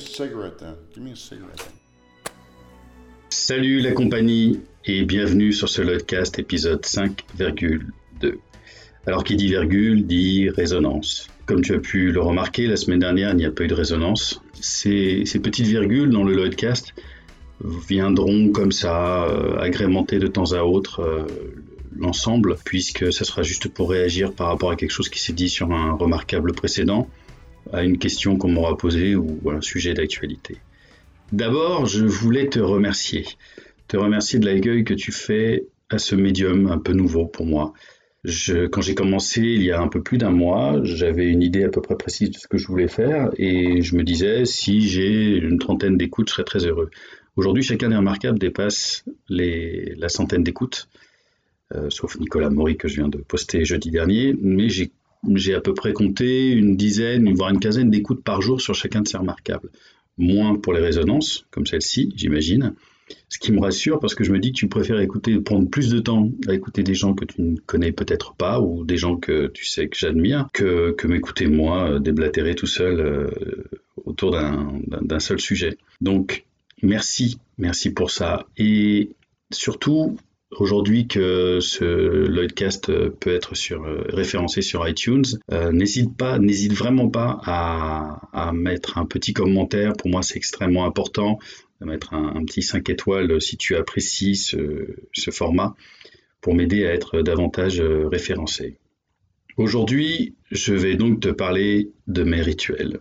cigarette then. Salut la compagnie et bienvenue sur ce Lodcast épisode 5,2. Alors qui dit virgule dit résonance. Comme tu as pu le remarquer, la semaine dernière, il n'y a pas eu de résonance. Ces, petites virgules dans le Lloydcast viendront comme ça, euh, agrémenter de temps à autre euh, l'ensemble, puisque ça sera juste pour réagir par rapport à quelque chose qui s'est dit sur un remarquable précédent, à une question qu'on m'aura posée ou à un sujet d'actualité. D'abord, je voulais te remercier. Te remercier de l'accueil que tu fais à ce médium un peu nouveau pour moi. Quand j'ai commencé il y a un peu plus d'un mois, j'avais une idée à peu près précise de ce que je voulais faire et je me disais si j'ai une trentaine d'écoutes, je serais très heureux. Aujourd'hui, chacun des remarquables dépasse la centaine d'écoutes, euh, sauf Nicolas Maury que je viens de poster jeudi dernier, mais j'ai à peu près compté une dizaine, voire une quinzaine d'écoutes par jour sur chacun de ces remarquables. Moins pour les résonances, comme celle-ci, j'imagine, ce qui me rassure parce que je me dis que tu préfères écouter, prendre plus de temps à écouter des gens que tu ne connais peut-être pas ou des gens que tu sais que j'admire que, que m'écouter moi euh, déblatérer tout seul euh, autour d'un seul sujet. Donc merci, merci pour ça. Et surtout, aujourd'hui que ce Lloydcast peut être euh, référencé sur iTunes, n'hésite pas, n'hésite vraiment pas à, mettre un petit commentaire. Pour moi, c'est extrêmement important mettre un, petit 5 étoiles si tu apprécies ce, format pour m'aider à être davantage euh, référencé. Aujourd'hui, je vais donc te parler de mes rituels.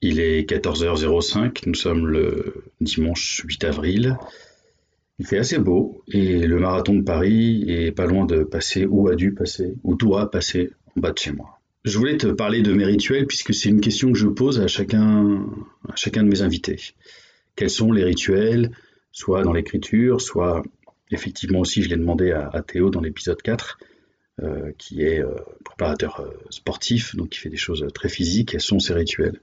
Il est 14h05, nous sommes le dimanche 8 avril. Il fait assez beau et le marathon de Paris est pas loin de passer ou a dû passer ou doit passer en bas de chez moi. Je voulais te parler de mes rituels puisque c'est une question que je pose à chacun, à chacun de mes invités quels sont les rituels, soit dans l'écriture, soit effectivement aussi, je l'ai demandé à, Théo dans l'épisode 4, euh, qui est euh, préparateur euh, sportif, donc qui fait des choses très physiques, quels sont ces rituels?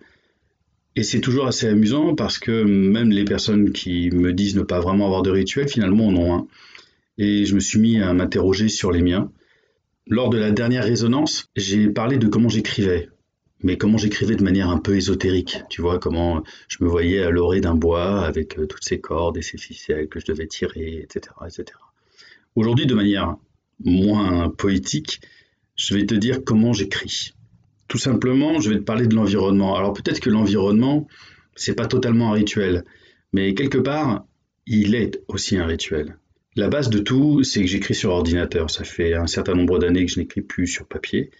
Et c'est toujours assez amusant parce que même les personnes qui me disent ne pas vraiment avoir de rituel, finalement en ont un. Et je me suis mis à m'interroger sur les miens. Lors de la dernière résonance, j'ai parlé de comment j'écrivais mais comment j'écrivais de manière un peu ésotérique, tu vois, comment je me voyais à l'orée d'un bois avec euh, toutes ces cordes et ces ficelles que je devais tirer, etc. etc. Aujourd'hui, de manière moins poétique, je vais te dire comment j'écris. Tout simplement, je vais te parler de l'environnement. Alors peut-être que l'environnement, c'est pas totalement un rituel, mais quelque part, il est aussi un rituel. La base de tout, c'est que j'écris sur ordinateur. Ça fait un certain nombre d'années que je n'écris plus sur papier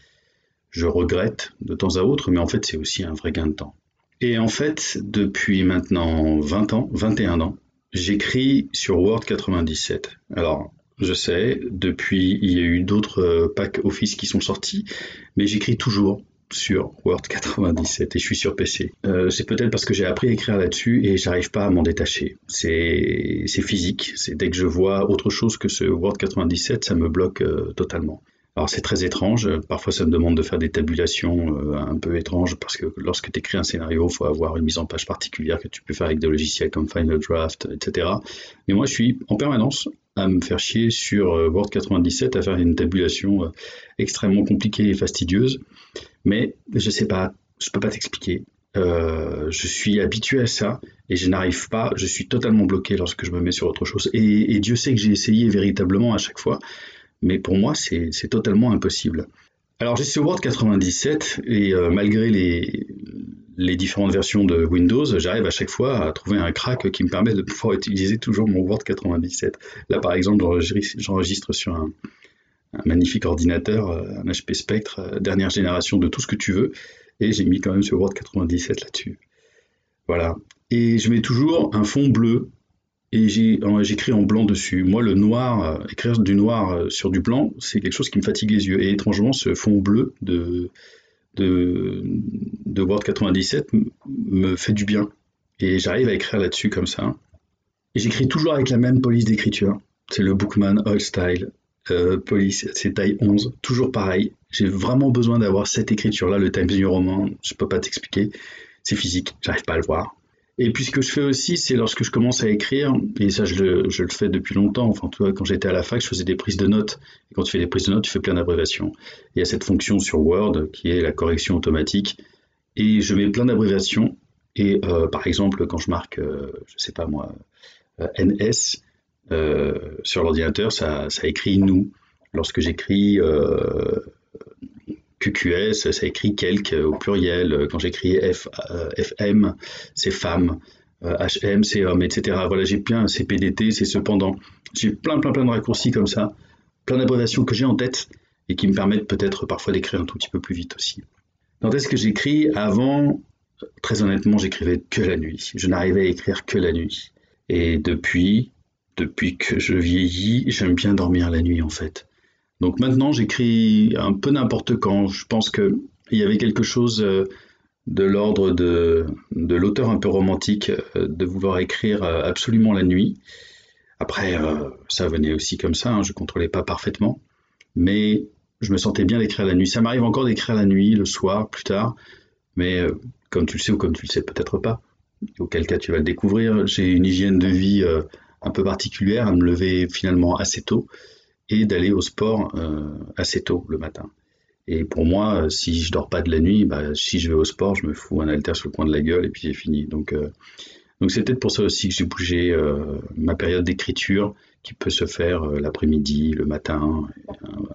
je regrette de temps à autre, mais en fait c'est aussi un vrai gain de temps. Et en fait, depuis maintenant 20 ans, 21 ans, j'écris sur Word 97. Alors, je sais, depuis, il y a eu d'autres euh, packs Office qui sont sortis, mais j'écris toujours sur Word 97 et je suis sur PC. Euh, c'est peut-être parce que j'ai appris à écrire là-dessus et j'arrive pas à m'en détacher. C'est physique, c'est dès que je vois autre chose que ce Word 97, ça me bloque euh, totalement. Alors c'est très étrange, parfois ça me demande de faire des tabulations euh, un peu étranges parce que lorsque tu écris un scénario, il faut avoir une mise en page particulière que tu peux faire avec des logiciels comme Final Draft, etc. Mais moi je suis en permanence à me faire chier sur euh, Word 97 à faire une tabulation euh, extrêmement compliquée et fastidieuse. Mais je sais pas, je peux pas t'expliquer. je suis habitué à ça et je n'arrive pas, je suis totalement bloqué lorsque je me mets sur autre chose. Et, Dieu sait que j'ai essayé véritablement à chaque fois mais pour moi, c'est totalement impossible. Alors j'ai ce Word 97 et euh, malgré les, les, différentes versions de Windows, j'arrive à chaque fois à trouver un crack qui me permet de pouvoir utiliser toujours mon Word 97. Là par exemple, j'enregistre sur un, magnifique ordinateur, euh, un HP Spectre, euh, dernière génération de tout ce que tu veux, et j'ai mis quand même ce Word 97 là-dessus. Voilà. Et je mets toujours un fond bleu et j'écris en blanc dessus. Moi, le noir, euh, écrire du noir sur du blanc, c'est quelque chose qui me fatigue les yeux. Et étrangement, ce fond bleu de, de, Word 97 me fait du bien. Et j'arrive à écrire là-dessus comme ça. Et j'écris toujours avec la même police d'écriture. C'est le Bookman All Style. Euh, police, c'est taille 11, toujours pareil. J'ai vraiment besoin d'avoir cette écriture-là, le Times New Roman, je peux pas t'expliquer. C'est physique, j'arrive pas à le voir. Et puis ce que je fais aussi, c'est lorsque je commence à écrire, et ça je le, fais depuis longtemps, enfin tu vois, quand j'étais à la fac, je faisais des prises de notes. Et quand tu fais des prises de notes, tu fais plein d'abréviations. Il y a cette fonction sur Word qui est la correction automatique. Et je mets plein d'abréviations Et par exemple, quand je marque, je sais pas moi, NS sur l'ordinateur, ça, écrit nous. Lorsque j'écris QQS, ça écrit quelque au pluriel. Quand j'écris FM, c'est femme. HM, c'est homme, etc. Voilà, j'ai plein, c'est PDT, c'est cependant. J'ai plein, plein, plein de raccourcis comme ça, plein d'abréviations que j'ai en tête et qui me permettent peut-être parfois d'écrire un tout petit peu plus vite aussi. Quand est-ce que j'écris? Avant, très honnêtement, j'écrivais que la nuit. Je n'arrivais à écrire que la nuit. Et depuis, depuis que je vieillis, j'aime bien dormir la nuit en fait. Donc maintenant, j'écris un peu n'importe quand. Je pense qu'il y avait quelque chose euh, de l'ordre de, l'auteur un peu romantique euh, de vouloir écrire euh, absolument la nuit. Après, ça venait aussi comme ça, hein, je ne contrôlais pas parfaitement, mais je me sentais bien d'écrire la nuit. Ça m'arrive encore d'écrire la nuit, le soir, plus tard, mais comme tu le sais ou comme tu le sais peut-être pas, auquel cas tu vas le découvrir, j'ai une hygiène de vie un peu particulière à me lever finalement assez tôt et d'aller au sport euh, assez tôt le matin. Et pour moi, si je dors pas de la nuit, bah, si je vais au sport, je me fous un alter sur le coin de la gueule et puis j'ai fini. Donc, euh, donc c'est peut-être pour ça aussi que j'ai bougé euh, ma période d'écriture qui peut se faire l'après-midi, le matin,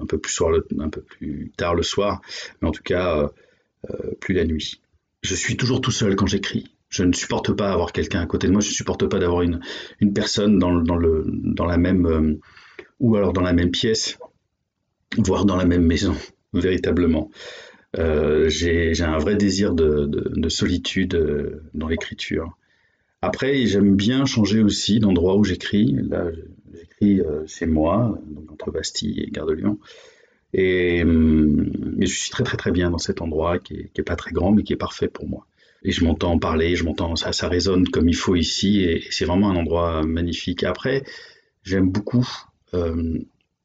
un, peu plus soir, un peu plus tard le soir, mais en tout cas plus la nuit. Je suis toujours tout seul quand j'écris. Je ne supporte pas avoir quelqu'un à côté de moi. Je ne supporte pas d'avoir une, une personne dans, dans, le, dans la même ou alors dans la même pièce, voire dans la même maison, véritablement. Euh, j'ai un vrai désir de, solitude euh, dans l'écriture. Après, j'aime bien changer aussi d'endroit où j'écris. Là, j'écris euh, chez moi, donc entre Bastille et Gare de Lyon. Et, hum, je suis très très très bien dans cet endroit qui est, pas très grand mais qui est parfait pour moi. Et je m'entends parler, je m'entends, ça, ça résonne comme il faut ici et c'est vraiment un endroit magnifique. Après, j'aime beaucoup euh,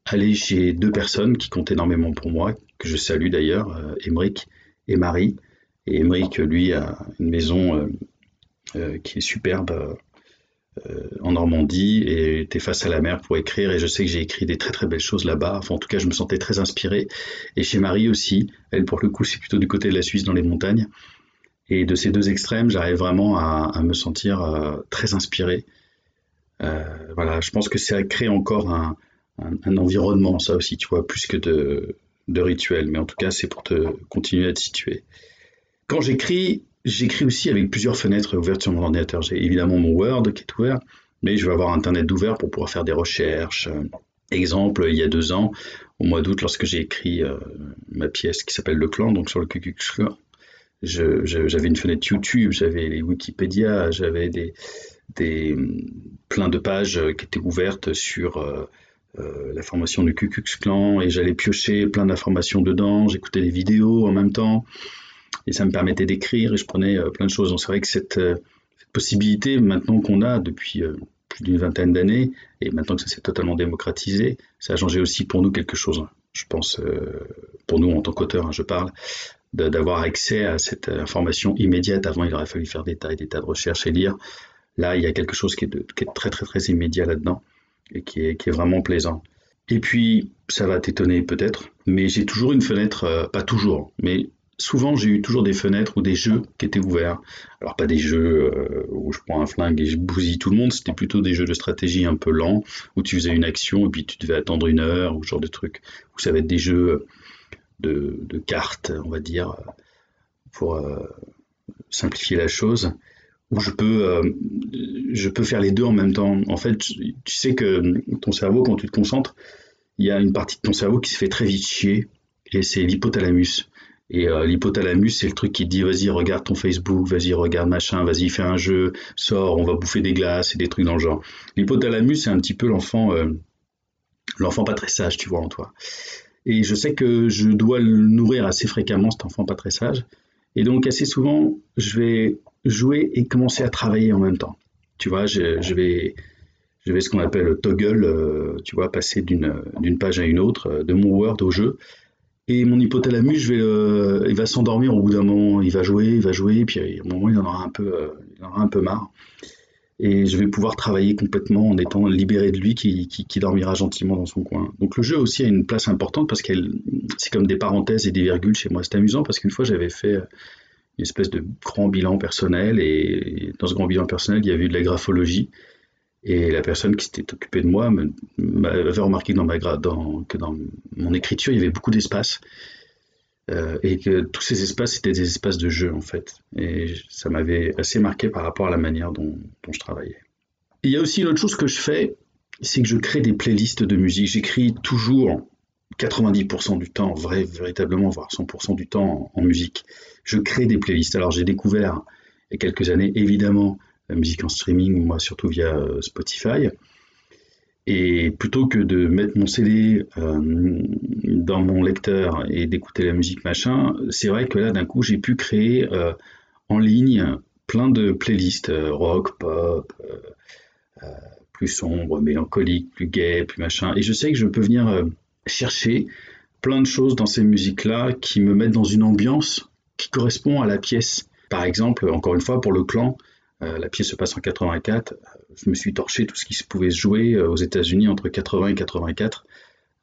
aller chez deux personnes qui comptent énormément pour moi, que je salue d'ailleurs, euh, et Marie. Et Émeric, lui, a une maison euh, qui est superbe en Normandie et était face à la mer pour écrire et je sais que j'ai écrit des très très belles choses là-bas. Enfin, en tout cas, je me sentais très inspiré. Et chez Marie aussi, elle pour le coup, c'est plutôt du côté de la Suisse dans les montagnes. Et de ces deux extrêmes, j'arrive vraiment à, me sentir très inspiré euh, voilà, je pense que ça crée encore un, environnement, ça aussi, tu vois, plus que de, de rituel. Mais en tout cas, c'est pour te continuer à te situer. Quand j'écris, j'écris aussi avec plusieurs fenêtres ouvertes sur mon ordinateur. J'ai évidemment mon Word qui est ouvert, mais je vais avoir Internet ouvert pour pouvoir faire des recherches. Exemple, il y a deux ans, au mois d'août, lorsque j'ai écrit euh, ma pièce qui s'appelle Le Clan, donc sur le QQ Clan, j'avais une fenêtre YouTube, j'avais les Wikipédia, j'avais des, des, plein de pages qui étaient ouvertes sur euh, euh, la formation du Ku Clan et j'allais piocher plein d'informations dedans, j'écoutais des vidéos en même temps et ça me permettait d'écrire et je prenais euh, plein de choses. C'est vrai que cette, possibilité maintenant qu'on a depuis plus d'une vingtaine d'années et maintenant que ça s'est totalement démocratisé, ça a changé aussi pour nous quelque chose. Je pense, pour nous en tant qu'auteur, hein, je parle, d'avoir accès à cette information immédiate. Avant, il aurait fallu faire des tas et des tas de recherches et lire. Là, il y a quelque chose qui est, très très très immédiat là-dedans et qui est, vraiment plaisant. Et puis, ça va t'étonner peut-être, mais j'ai toujours une fenêtre, euh, pas toujours, mais souvent j'ai eu toujours des fenêtres ou des jeux qui étaient ouverts. Alors pas des jeux euh, où je prends un flingue et je bousille tout le monde, c'était plutôt des jeux de stratégie un peu lents, où tu faisais une action et puis tu devais attendre une heure, ou ce genre de trucs. Ou ça va être des jeux de, cartes, on va dire, pour euh, simplifier la chose où je peux, euh, je peux faire les deux en même temps. En fait, tu sais que ton cerveau, quand tu te concentres, il y a une partie de ton cerveau qui se fait très vite chier, et c'est l'hypothalamus. Et euh, l'hypothalamus, c'est le truc qui te dit vas-y, regarde ton Facebook, vas-y, regarde machin, vas-y, fais un jeu, sors, on va bouffer des glaces et des trucs dans le genre. L'hypothalamus, c'est un petit peu l'enfant, euh, l'enfant pas très sage, tu vois, en toi. Et je sais que je dois le nourrir assez fréquemment, cet enfant pas très sage. Et donc, assez souvent, je vais jouer et commencer à travailler en même temps. Tu vois, je, vais, je vais ce qu'on appelle toggle, euh, tu vois, passer d'une page à une autre, euh, de mon Word au jeu. Et mon hypothalamus, je vais, euh, il va s'endormir au bout d'un moment. Il va jouer, il va jouer, puis à un moment, il en aura un peu, il en aura un peu marre. Et je vais pouvoir travailler complètement en étant libéré de lui, qui, qui, qui, dormira gentiment dans son coin. Donc le jeu aussi a une place importante parce qu'elle, c'est comme des parenthèses et des virgules chez moi. C'est amusant parce qu'une fois, j'avais fait une espèce de grand bilan personnel. Et dans ce grand bilan personnel, il y avait eu de la graphologie. Et la personne qui s'était occupée de moi m'avait remarqué dans ma dans, que dans mon écriture, il y avait beaucoup d'espace. Euh, et que tous ces espaces étaient des espaces de jeu en fait. Et ça m'avait assez marqué par rapport à la manière dont, dont je travaillais. il y a aussi une autre chose que je fais, c'est que je crée des playlists de musique. J'écris toujours 90% du temps, vrai, véritablement, voire 100% du temps en, musique. Je crée des playlists. Alors j'ai découvert il y a quelques années, évidemment, la musique en streaming, moi surtout via euh, Spotify. Et plutôt que de mettre mon CD euh, dans mon lecteur et d'écouter la musique machin, c'est vrai que là d'un coup j'ai pu créer euh, en ligne plein de playlists rock, pop, plus sombre, mélancolique, plus gay, plus machin. Et je sais que je peux venir chercher plein de choses dans ces musiques-là qui me mettent dans une ambiance qui correspond à la pièce. Par exemple, encore une fois, pour le clan, euh, la pièce se passe en 84. Je me suis torché tout ce qui pouvait se jouer euh, aux États-Unis entre 80 et 84.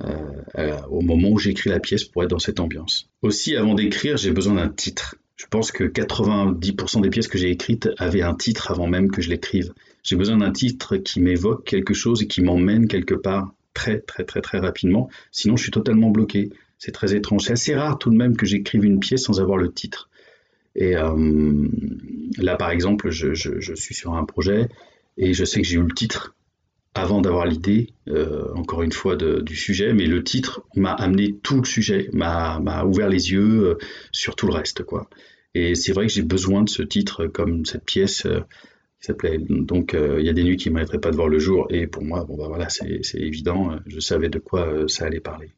Euh, au moment où j'écris la pièce pour être dans cette ambiance. Aussi, avant d'écrire, j'ai besoin d'un titre. Je pense que 90% des pièces que j'ai écrites avaient un titre avant même que je l'écrive. J'ai besoin d'un titre qui m'évoque quelque chose et qui m'emmène quelque part très très très très rapidement. Sinon, je suis totalement bloqué. C'est très étrange. C'est assez rare tout de même que j'écrive une pièce sans avoir le titre. Et euh, là, par exemple, je, suis sur un projet et je sais que j'ai eu le titre avant d'avoir l'idée, euh, encore une fois, du sujet, mais le titre m'a amené tout le sujet, m'a ouvert les yeux euh, sur tout le reste, quoi. Et c'est vrai que j'ai besoin de ce titre, comme cette pièce s'appelait. Donc il y a des nuits qui ne m'arrêteraient pas de voir le jour, et pour moi, bon bah voilà, c'est évident, je savais de quoi ça allait parler.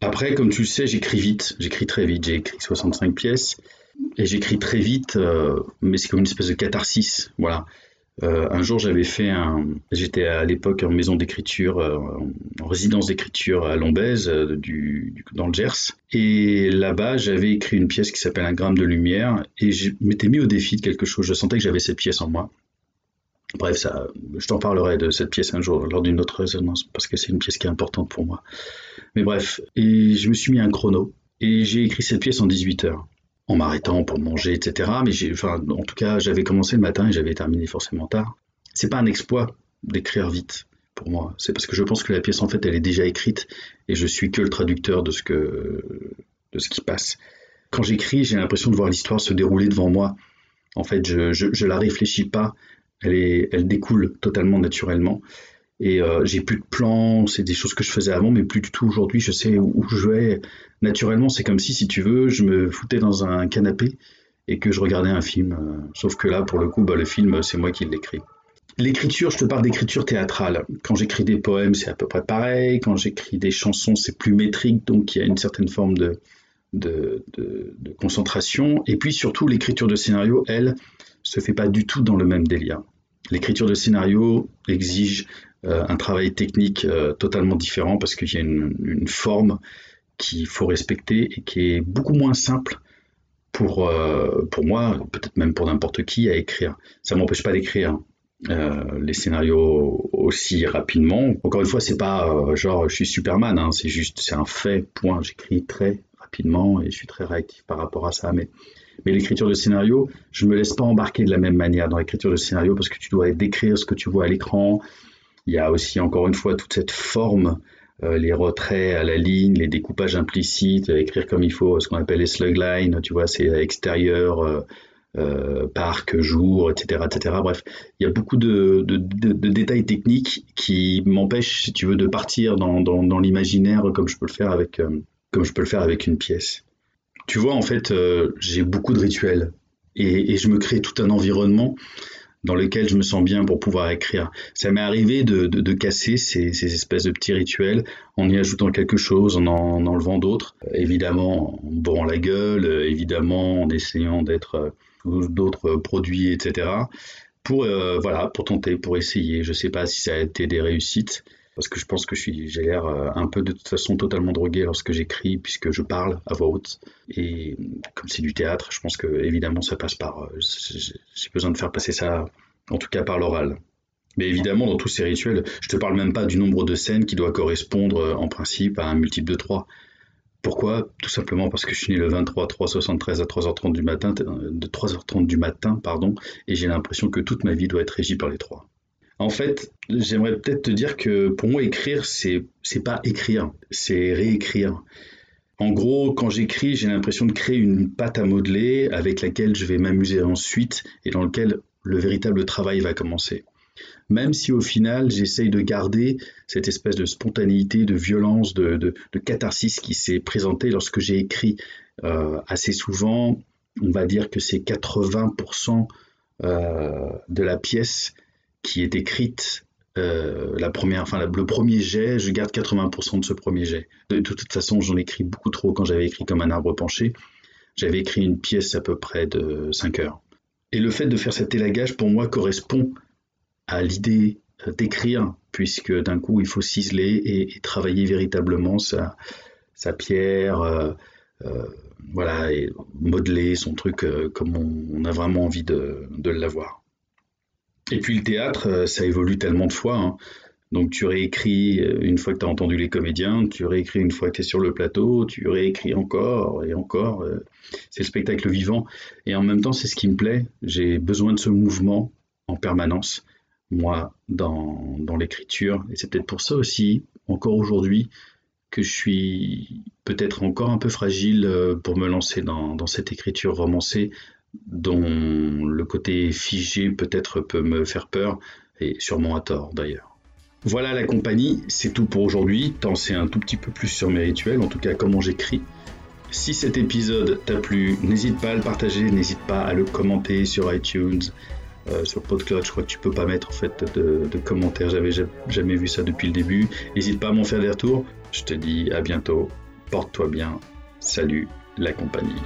Après, comme tu le sais, j'écris vite, j'écris très vite, j'ai écrit 65 pièces, et j'écris très vite, euh, mais c'est comme une espèce de catharsis. Voilà. Euh, un jour, j'avais fait un. J'étais à l'époque en maison d'écriture, euh, en résidence d'écriture à Lombez, du, dans le Gers. Et là-bas, j'avais écrit une pièce qui s'appelle Un gramme de lumière, et je m'étais mis au défi de quelque chose. Je sentais que j'avais cette pièce en moi. Bref, ça, je t'en parlerai de cette pièce un jour lors d'une autre résonance, parce que c'est une pièce qui est importante pour moi. Mais bref, et je me suis mis un chrono, et j'ai écrit cette pièce en 18 heures en m'arrêtant pour manger, etc. Mais j'ai, en tout cas, j'avais commencé le matin et j'avais terminé forcément tard. C'est pas un exploit d'écrire vite pour moi. C'est parce que je pense que la pièce en fait, elle est déjà écrite et je suis que le traducteur de ce qui passe. Quand j'écris, j'ai l'impression de voir l'histoire se dérouler devant moi. En fait, je, je la réfléchis pas. Elle est, elle découle totalement naturellement. Et euh, j'ai plus de plans, c'est des choses que je faisais avant, mais plus du tout aujourd'hui. Je sais où, je vais. Naturellement, c'est comme si, si tu veux, je me foutais dans un canapé et que je regardais un film. Sauf que là, pour le coup, bah, le film, c'est moi qui l'écris. L'écriture, je te parle d'écriture théâtrale. Quand j'écris des poèmes, c'est à peu près pareil. Quand j'écris des chansons, c'est plus métrique, donc il y a une certaine forme de, de, de, de concentration. Et puis surtout, l'écriture de scénario, elle, se fait pas du tout dans le même délire. L'écriture de scénario exige euh, un travail technique euh, totalement différent parce qu'il y a une, forme qu'il faut respecter et qui est beaucoup moins simple pour, euh, moi, peut-être même pour n'importe qui, à écrire. Ça ne m'empêche pas d'écrire les scénarios aussi rapidement. Encore une fois, c'est pas genre je suis Superman, hein, c'est juste, un fait, point. J'écris très rapidement et je suis très réactif par rapport à ça. Mais l'écriture de scénario, je me laisse pas embarquer de la même manière dans l'écriture de scénario parce que tu dois décrire ce que tu vois à l'écran, il y a aussi encore une fois toute cette forme, euh, les retraits à la ligne, les découpages implicites, écrire comme il faut, ce qu'on appelle les slug lines, tu vois, c'est extérieur, euh, euh, parc, jour, etc., etc. Bref, il y a beaucoup de, détails techniques qui m'empêchent, si tu veux, de partir dans, l'imaginaire comme je peux le faire avec une pièce. Tu vois, en fait, j'ai beaucoup de rituels et, je me crée tout un environnement dans lequel je me sens bien pour pouvoir écrire. Ça m'est arrivé de, casser ces, ces, espèces de petits rituels en y ajoutant quelque chose, en en enlevant d'autres. évidemment, en bourrant la gueule, évidemment, en essayant d'être euh, d'autres produits, etc. Pour, euh, voilà, pour tenter, pour essayer. Je ne sais pas si ça a été des réussites parce que je pense que j'ai l'air euh, un peu de toute façon totalement drogué lorsque j'écris, puisque je parle à voix haute. Et comme c'est du théâtre, je pense que évidemment ça passe par. Euh, j'ai besoin de faire passer ça, en tout cas par l'oral. Mais évidemment, dans tous ces rituels, je te parle même pas du nombre de scènes qui doit correspondre euh, en principe à un multiple de 3. Pourquoi? Tout simplement parce que je suis né le 23 3 73 à 3h30 du matin, de 3h30 du matin, pardon, et j'ai l'impression que toute ma vie doit être régie par les trois. En fait, j'aimerais peut-être te dire que pour moi, écrire, c'est, c'est pas écrire, c'est réécrire. En gros, quand j'écris, j'ai l'impression de créer une pâte à modeler avec laquelle je vais m'amuser ensuite et dans lequel le véritable travail va commencer. Même si au final, j'essaye de garder cette espèce de spontanéité, de violence, de, catharsis qui s'est présentée lorsque j'ai écrit euh, assez souvent, on va dire que c'est 80% euh, de la pièce qui est écrite euh, la première, enfin le premier jet, je garde 80% de ce premier jet. De, toute façon, j'en écris beaucoup trop quand j'avais écrit comme un arbre penché. J'avais écrit une pièce à peu près de 5 heures. Et le fait de faire cet élagage, pour moi, correspond à l'idée euh, d'écrire, puisque d'un coup, il faut ciseler et, travailler véritablement sa, pierre, euh, voilà, et modeler son truc comme on, a vraiment envie de l'avoir. Et puis le théâtre, euh, ça évolue tellement de fois. Hein. Donc tu réécris euh, une fois que tu as entendu les comédiens, tu réécris une fois que tu es sur le plateau, tu réécris encore et encore. Euh, c'est le spectacle vivant. Et en même temps, c'est ce qui me plaît. J'ai besoin de ce mouvement en permanence, moi, dans, dans l'écriture. Et c'est peut-être pour ça aussi, encore aujourd'hui, que je suis peut-être encore un peu fragile pour me lancer dans, dans cette écriture romancée dont le côté figé peut-être peut me faire peur, et sûrement à tort d'ailleurs. Voilà la compagnie, c'est tout pour aujourd'hui, tant c'est un tout petit peu plus sur mes rituels, en tout cas comment j'écris. Si cet épisode t'a plu, n'hésite pas à le partager, n'hésite pas à le commenter sur iTunes, euh, sur PodCloud, je crois que tu peux pas mettre en fait de, de commentaires, j'avais jamais vu ça depuis le début. N'hésite pas à m'en faire des retours, je te dis à bientôt, porte-toi bien, salut la compagnie.